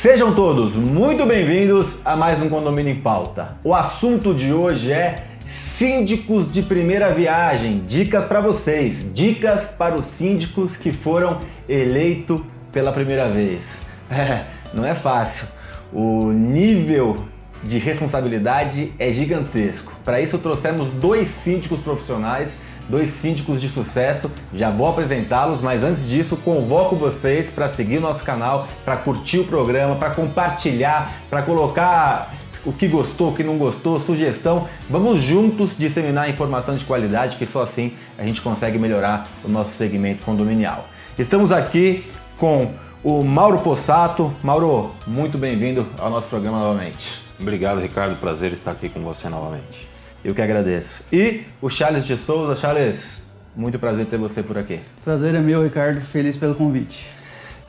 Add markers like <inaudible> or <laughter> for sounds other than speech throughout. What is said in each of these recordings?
Sejam todos muito bem-vindos a mais um Condomínio em Pauta. O assunto de hoje é síndicos de primeira viagem. Dicas para vocês, dicas para os síndicos que foram eleitos pela primeira vez. <laughs> É, não é fácil. O nível de responsabilidade é gigantesco. Para isso trouxemos dois síndicos profissionais dois síndicos de sucesso. Já vou apresentá-los, mas antes disso, convoco vocês para seguir nosso canal, para curtir o programa, para compartilhar, para colocar o que gostou, o que não gostou, sugestão. Vamos juntos disseminar informação de qualidade, que só assim a gente consegue melhorar o nosso segmento condominial. Estamos aqui com o Mauro Possato. Mauro, muito bem-vindo ao nosso programa novamente. Obrigado, Ricardo. Prazer estar aqui com você novamente. Eu que agradeço. E o Charles de Souza. Charles, muito prazer ter você por aqui. Prazer é meu, Ricardo. Feliz pelo convite.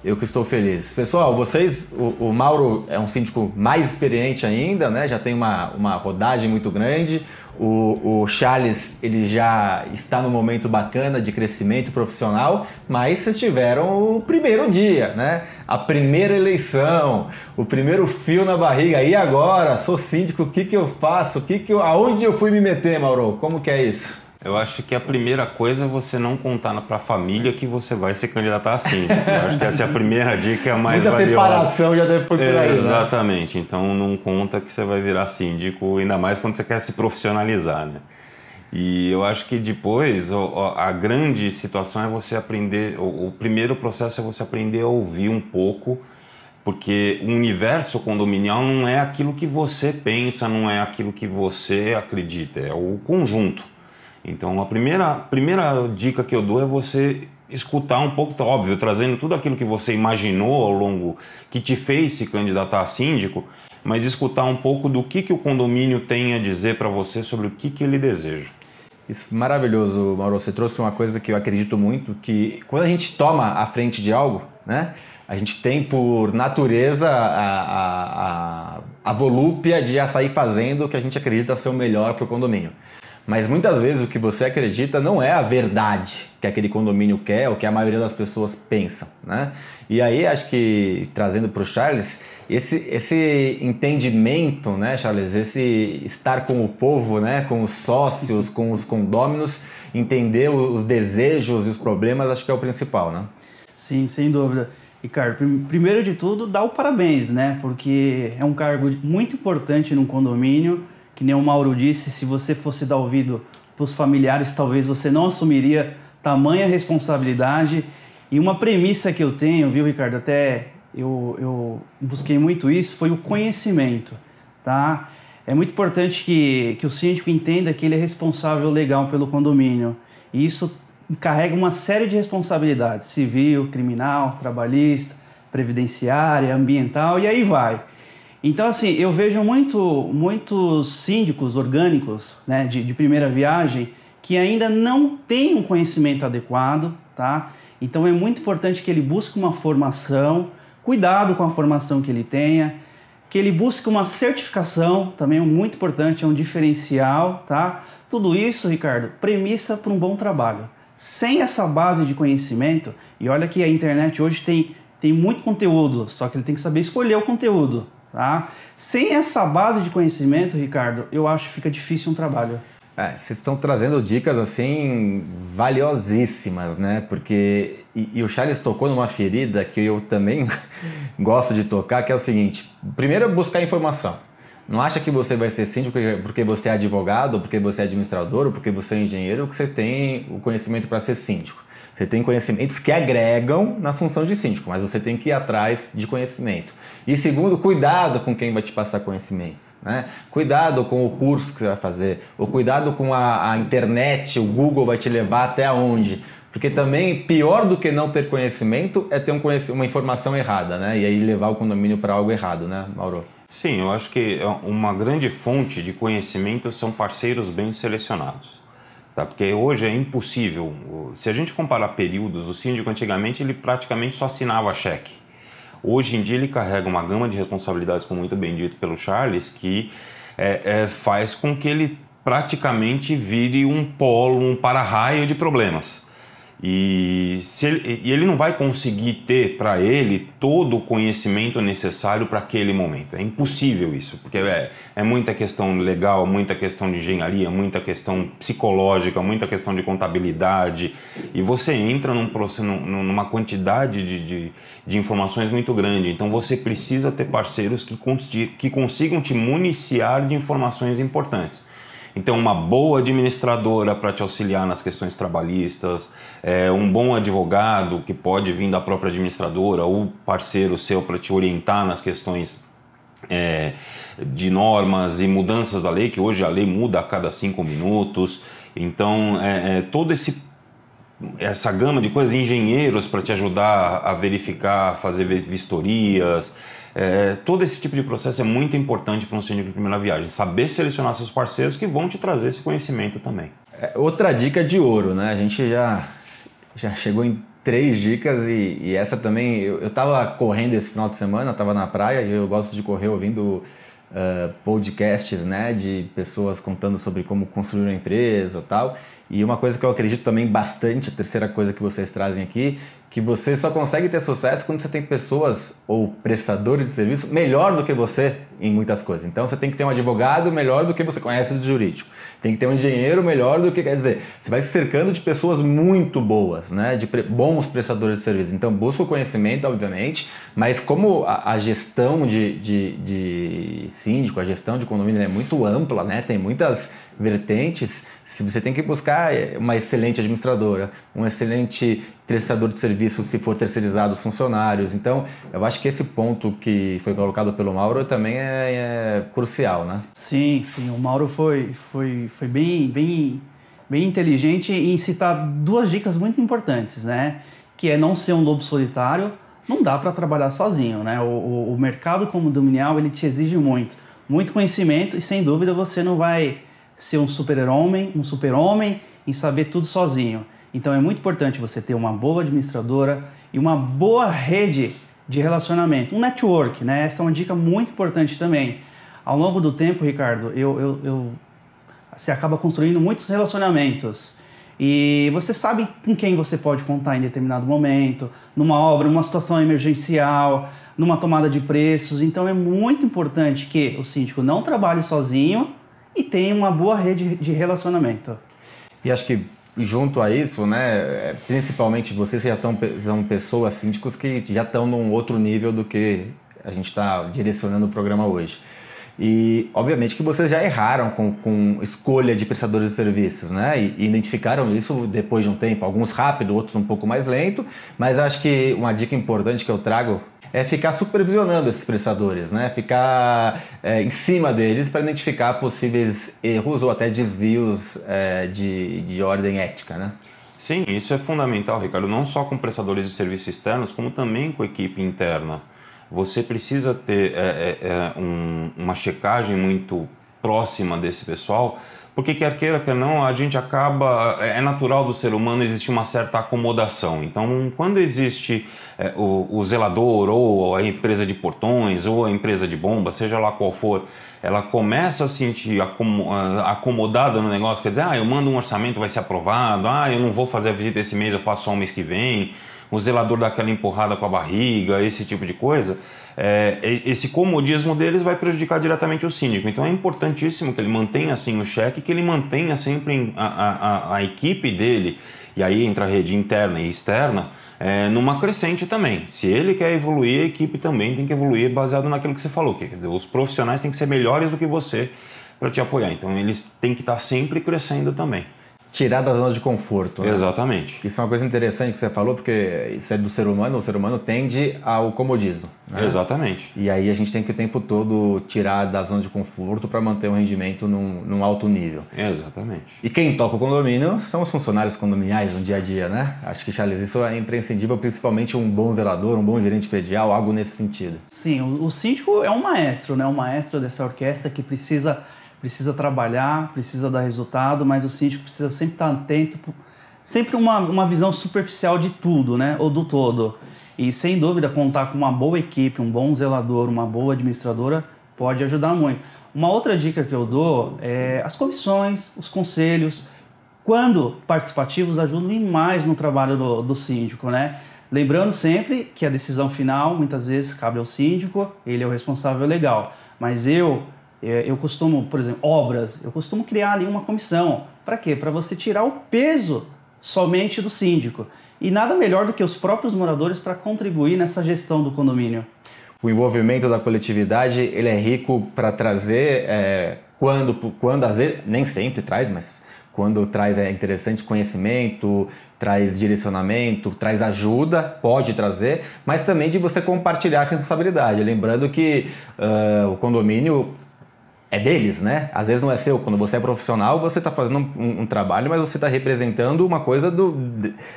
Eu que estou feliz. Pessoal, vocês, o, o, Mauro é um síndico mais experiente ainda, né? Já tem uma, uma rodagem muito grande. O, o Charles, ele já está no momento bacana de crescimento profissional, mas vocês tiveram o primeiro dia, né? A primeira eleição, o primeiro fio na barriga. E agora? Sou síndico, o que, que eu faço? O que que eu, aonde eu fui me meter, Mauro? Como que é isso? Eu acho que a primeira coisa é você não contar para a família que você vai se candidatar assim. Eu acho que essa é a primeira dica mais Muita valiosa. separação já deve por aí, né? Exatamente. Né? Então não conta que você vai virar síndico, ainda mais quando você quer se profissionalizar, né? E eu acho que depois a grande situação é você aprender. O primeiro processo é você aprender a ouvir um pouco, porque o universo condominial não é aquilo que você pensa, não é aquilo que você acredita, é o conjunto. Então, a primeira, primeira dica que eu dou é você escutar um pouco, tá óbvio, trazendo tudo aquilo que você imaginou ao longo, que te fez se candidatar a síndico, mas escutar um pouco do que, que o condomínio tem a dizer para você sobre o que, que ele deseja. Isso, maravilhoso, Mauro. Você trouxe uma coisa que eu acredito muito, que quando a gente toma a frente de algo, né, a gente tem por natureza a, a, a, a volúpia de já sair fazendo o que a gente acredita ser o melhor para o condomínio. Mas muitas vezes o que você acredita não é a verdade que aquele condomínio quer ou que a maioria das pessoas pensam, né? E aí acho que trazendo para o Charles esse, esse entendimento, né, Charles, esse estar com o povo, né, com os sócios, com os condôminos, entender os desejos e os problemas, acho que é o principal, né? Sim, sem dúvida. Ricardo, primeiro de tudo, dá o parabéns, né? Porque é um cargo muito importante num condomínio que nem o Mauro disse, se você fosse dar ouvido para os familiares, talvez você não assumiria tamanha responsabilidade. E uma premissa que eu tenho, viu, Ricardo, até eu, eu busquei muito isso, foi o conhecimento, tá? É muito importante que, que o síndico entenda que ele é responsável legal pelo condomínio. E isso carrega uma série de responsabilidades, civil, criminal, trabalhista, previdenciária, ambiental, e aí vai. Então, assim, eu vejo muito, muitos síndicos orgânicos né, de, de primeira viagem que ainda não têm um conhecimento adequado, tá? Então é muito importante que ele busque uma formação, cuidado com a formação que ele tenha, que ele busque uma certificação, também é muito importante, é um diferencial, tá? Tudo isso, Ricardo, premissa para um bom trabalho. Sem essa base de conhecimento, e olha que a internet hoje tem, tem muito conteúdo, só que ele tem que saber escolher o conteúdo, Tá? Sem essa base de conhecimento, Ricardo, eu acho que fica difícil um trabalho. É, vocês estão trazendo dicas assim valiosíssimas, né? Porque e, e, o Charles tocou numa ferida que eu também <laughs> gosto de tocar, que é o seguinte: primeiro é buscar informação. Não acha que você vai ser síndico porque você é advogado, porque você é administrador, ou porque você é engenheiro, que você tem o conhecimento para ser síndico. Você tem conhecimentos que agregam na função de síndico, mas você tem que ir atrás de conhecimento. E segundo, cuidado com quem vai te passar conhecimento. Né? Cuidado com o curso que você vai fazer, ou cuidado com a, a internet, o Google vai te levar até onde. Porque também pior do que não ter conhecimento é ter um uma informação errada, né? E aí levar o condomínio para algo errado, né, Mauro? Sim, eu acho que é uma grande fonte de conhecimento são parceiros bem selecionados. Tá? Porque hoje é impossível. Se a gente comparar períodos, o síndico antigamente ele praticamente só assinava cheque. Hoje em dia ele carrega uma gama de responsabilidades, como muito bem dito pelo Charles, que é, é, faz com que ele praticamente vire um polo, um para-raio de problemas. E, ele, e ele não vai conseguir ter para ele todo o conhecimento necessário para aquele momento. É impossível isso, porque é, é muita questão legal, muita questão de engenharia, muita questão psicológica, muita questão de contabilidade. E você entra num, numa quantidade de, de, de informações muito grande. Então você precisa ter parceiros que, que consigam te municiar de informações importantes. Então, uma boa administradora para te auxiliar nas questões trabalhistas, é, um bom advogado que pode vir da própria administradora ou parceiro seu para te orientar nas questões é, de normas e mudanças da lei, que hoje a lei muda a cada cinco minutos. Então, é, é todo esse essa gama de coisas, engenheiros para te ajudar a verificar, fazer vistorias, é, todo esse tipo de processo é muito importante para um síndico de primeira viagem. Saber selecionar seus parceiros que vão te trazer esse conhecimento também. É, outra dica de ouro, né? A gente já, já chegou em três dicas e, e essa também. Eu estava correndo esse final de semana, estava na praia e eu gosto de correr ouvindo uh, podcasts né, de pessoas contando sobre como construir uma empresa tal. E uma coisa que eu acredito também bastante, a terceira coisa que vocês trazem aqui, que você só consegue ter sucesso quando você tem pessoas ou prestadores de serviço melhor do que você em muitas coisas. Então você tem que ter um advogado melhor do que você conhece do jurídico. Tem que ter um engenheiro melhor do que quer dizer. Você vai se cercando de pessoas muito boas, né? De bons prestadores de serviço. Então busca o conhecimento, obviamente, mas como a, a gestão de, de, de, síndico, a gestão de condomínio é muito ampla, né? Tem muitas vertentes. Se você tem que buscar uma excelente administradora, um excelente prestador de serviço se for terceirizado os funcionários. Então, eu acho que esse ponto que foi colocado pelo Mauro também é, é crucial, né? Sim, sim. O Mauro foi, foi, foi bem, bem, bem inteligente em citar duas dicas muito importantes, né? Que é não ser um lobo solitário. Não dá para trabalhar sozinho, né? O, o, o mercado como dominial ele te exige muito, muito conhecimento e sem dúvida você não vai ser um super-homem, um super-homem em saber tudo sozinho. Então é muito importante você ter uma boa administradora e uma boa rede de relacionamento, um network, né? Essa é uma dica muito importante também. Ao longo do tempo, Ricardo, eu, eu, eu você acaba construindo muitos relacionamentos e você sabe com quem você pode contar em determinado momento, numa obra, numa situação emergencial, numa tomada de preços. Então é muito importante que o síndico não trabalhe sozinho e tenha uma boa rede de relacionamento. E acho que junto a isso, né, principalmente vocês já são pessoas, síndicos que já estão num outro nível do que a gente está direcionando o programa hoje. E, obviamente, que vocês já erraram com, com escolha de prestadores de serviços, né? E, e, identificaram isso depois de um tempo, alguns rápido, outros um pouco mais lento, mas acho que uma dica importante que eu trago é ficar supervisionando esses prestadores, né? Ficar é, em cima deles para identificar possíveis erros ou até desvios é, de, de ordem ética, né? Sim, isso é fundamental, Ricardo, não só com prestadores de serviços externos, como também com a equipe interna. Você precisa ter é, é, é um, uma checagem muito próxima desse pessoal porque quer queira, quer não, a gente acaba. É, é natural do ser humano existir uma certa acomodação. Então, quando existe é, o, o, zelador, ou a empresa de portões, ou a empresa de bomba, seja lá qual for, ela começa a se sentir acomodada no negócio, quer dizer, ah, eu mando um orçamento, vai ser aprovado, ah, eu não vou fazer a visita esse mês, eu faço só o mês que vem, o zelador dá aquela empurrada com a barriga, esse tipo de coisa é, esse comodismo deles vai prejudicar diretamente o síndico. Então é importantíssimo que ele mantenha assim o cheque, que ele mantenha sempre a, a, a equipe dele, e aí entra a rede interna e externa, é, numa crescente também. Se ele quer evoluir, a equipe também tem que evoluir baseado naquilo que você falou. Que, dizer, os profissionais têm que ser melhores do que você para te apoiar. Então eles têm que estar sempre crescendo também tirar da zona de conforto. Né? Exatamente. Isso é uma coisa interessante que você falou, porque isso é do ser humano, o ser humano tende ao comodismo. Né? Exatamente. E aí a gente tem que o tempo todo tirar da zona de conforto para manter o rendimento num, num, alto nível. Exatamente. E quem toca o condomínio são os funcionários condominiais no dia a dia, né? Acho que, Charles, isso é imprescindível, principalmente um bom zelador, um bom gerente predial, algo nesse sentido. Sim, o, o síndico é um maestro, né? Um maestro dessa orquestra que precisa precisa trabalhar, precisa dar resultado, mas o síndico precisa sempre estar atento, sempre uma, uma visão superficial de tudo, né? Ou do todo. E sem dúvida, contar com uma boa equipe, um bom zelador, uma boa administradora pode ajudar muito. Uma outra dica que eu dou é as comissões, os conselhos. quando participativos, ajudam demais no trabalho do, do síndico, né? Lembrando sempre que a decisão final muitas vezes cabe ao síndico, ele é o responsável legal. Mas eu, eu costumo, por exemplo, obras, eu costumo criar ali uma comissão. Para quê? Para você tirar o peso somente do síndico. E nada melhor do que os próprios moradores para contribuir nessa gestão do condomínio. O envolvimento da coletividade ele é rico para trazer, é, quando, quando às vezes, nem sempre traz, mas quando traz é interessante conhecimento, traz direcionamento, traz ajuda, pode trazer, mas também de você compartilhar a responsabilidade. Lembrando que uh, o condomínio é deles, né? Às vezes não é seu. Quando você é profissional, você está fazendo um, um, trabalho, mas você está representando uma coisa do,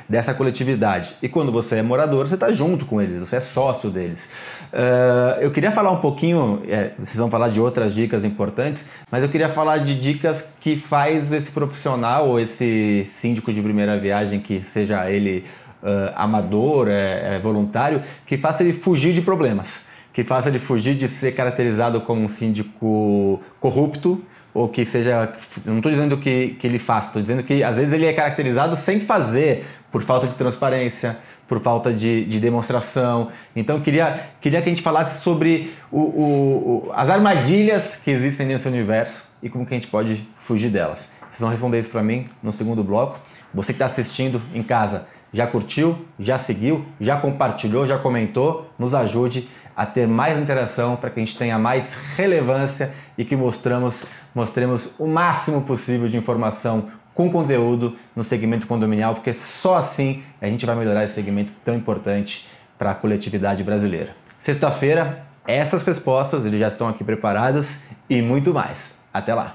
dessa coletividade. E quando você é morador, você está junto com eles, você é sócio deles. Uh, eu queria falar um pouquinho, é, vocês vão falar de outras dicas importantes, mas eu queria falar de dicas que faz esse profissional ou esse síndico de primeira viagem, que seja ele uh, amador, é, é voluntário, que faça ele fugir de problemas que faça ele fugir de ser caracterizado como um síndico corrupto ou que seja. Não estou dizendo que, que ele faça, estou dizendo que às vezes ele é caracterizado sem fazer, por falta de transparência, por falta de, de demonstração. Então queria, queria que a gente falasse sobre o, o, o, as armadilhas que existem nesse universo e como que a gente pode fugir delas. Vocês vão responder isso para mim no segundo bloco. Você que está assistindo em casa, já curtiu, já seguiu, já compartilhou, já comentou, nos ajude a ter mais interação para que a gente tenha mais relevância e que mostramos, mostremos o máximo possível de informação com conteúdo no segmento condominial, porque só assim a gente vai melhorar esse segmento tão importante para a coletividade brasileira. Sexta-feira, essas respostas eles já estão aqui preparadas e muito mais. Até lá!